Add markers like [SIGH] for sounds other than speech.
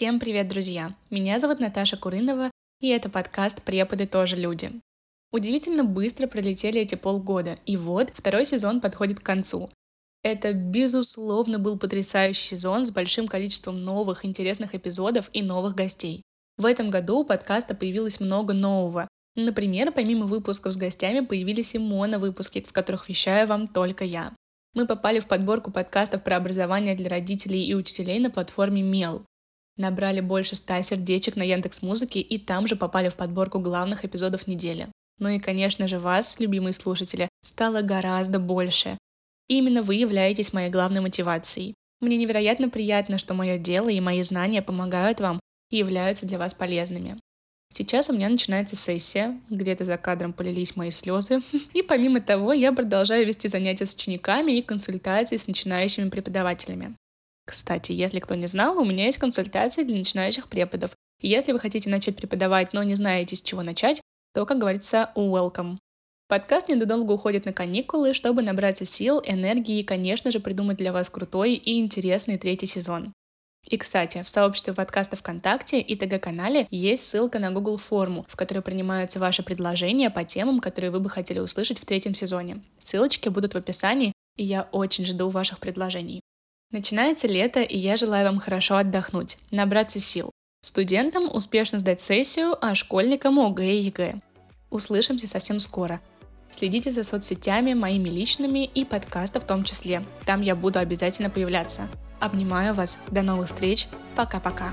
Всем привет, друзья! Меня зовут Наташа Курынова, и это подкаст «Преподы тоже люди». Удивительно быстро пролетели эти полгода, и вот второй сезон подходит к концу. Это, безусловно, был потрясающий сезон с большим количеством новых интересных эпизодов и новых гостей. В этом году у подкаста появилось много нового. Например, помимо выпусков с гостями появились и моно-выпуски, в которых вещаю вам только я. Мы попали в подборку подкастов про образование для родителей и учителей на платформе Мел. Набрали больше ста сердечек на Яндекс Музыке и там же попали в подборку главных эпизодов недели. Ну и, конечно же, вас, любимые слушатели, стало гораздо больше. И именно вы являетесь моей главной мотивацией. Мне невероятно приятно, что мое дело и мои знания помогают вам и являются для вас полезными. Сейчас у меня начинается сессия, где-то за кадром полились мои слезы. [LAUGHS] И помимо того, я продолжаю вести занятия с учениками и консультации с начинающими преподавателями. Кстати, если кто не знал, у меня есть консультации для начинающих преподов. Если вы хотите начать преподавать, но не знаете, с чего начать, то, как говорится, welcome. Подкаст недолго уходит на каникулы, чтобы набраться сил, энергии и, конечно же, придумать для вас крутой и интересный третий сезон. И, кстати, в сообществе подкаста ВКонтакте и ТГ-канале есть ссылка на Google форму, в которой принимаются ваши предложения по темам, которые вы бы хотели услышать в третьем сезоне. Ссылочки будут в описании, и я очень жду ваших предложений. Начинается лето, и я желаю вам хорошо отдохнуть, набраться сил. Студентам успешно сдать сессию, а школьникам ОГЭ и ЕГЭ. Услышимся совсем скоро. Следите за соцсетями, моими личными и подкаста в том числе. Там я буду обязательно появляться. Обнимаю вас. До новых встреч. Пока-пока.